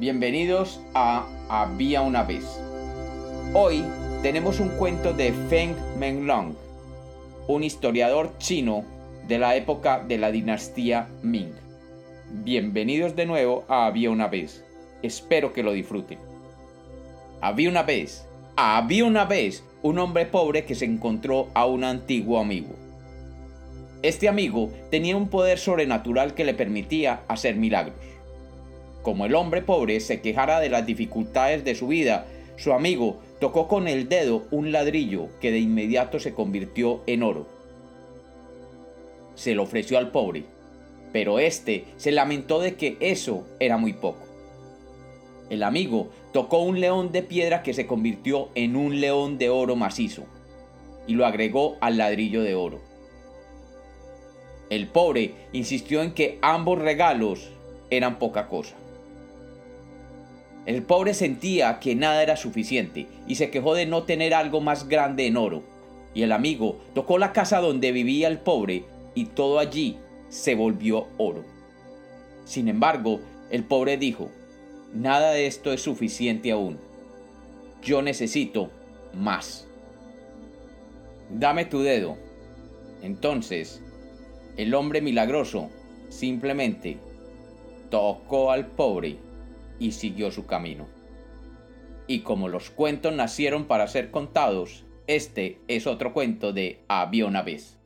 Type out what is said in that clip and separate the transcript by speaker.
Speaker 1: Bienvenidos a Había una vez. Hoy tenemos un cuento de Feng Menglong, un historiador chino de la época de la dinastía Ming. Bienvenidos de nuevo a Había una vez. Espero que lo disfruten. Había una vez, había una vez un hombre pobre que se encontró a un antiguo amigo. Este amigo tenía un poder sobrenatural que le permitía hacer milagros. Como el hombre pobre se quejara de las dificultades de su vida, su amigo tocó con el dedo un ladrillo que de inmediato se convirtió en oro. Se lo ofreció al pobre, pero éste se lamentó de que eso era muy poco. El amigo tocó un león de piedra que se convirtió en un león de oro macizo y lo agregó al ladrillo de oro. El pobre insistió en que ambos regalos eran poca cosa. El pobre sentía que nada era suficiente y se quejó de no tener algo más grande en oro. Y el amigo tocó la casa donde vivía el pobre y todo allí se volvió oro. Sin embargo, el pobre dijo, nada de esto es suficiente aún. Yo necesito más. Dame tu dedo. Entonces, el hombre milagroso simplemente tocó al pobre y siguió su camino. Y como los cuentos nacieron para ser contados, este es otro cuento de Había una vez.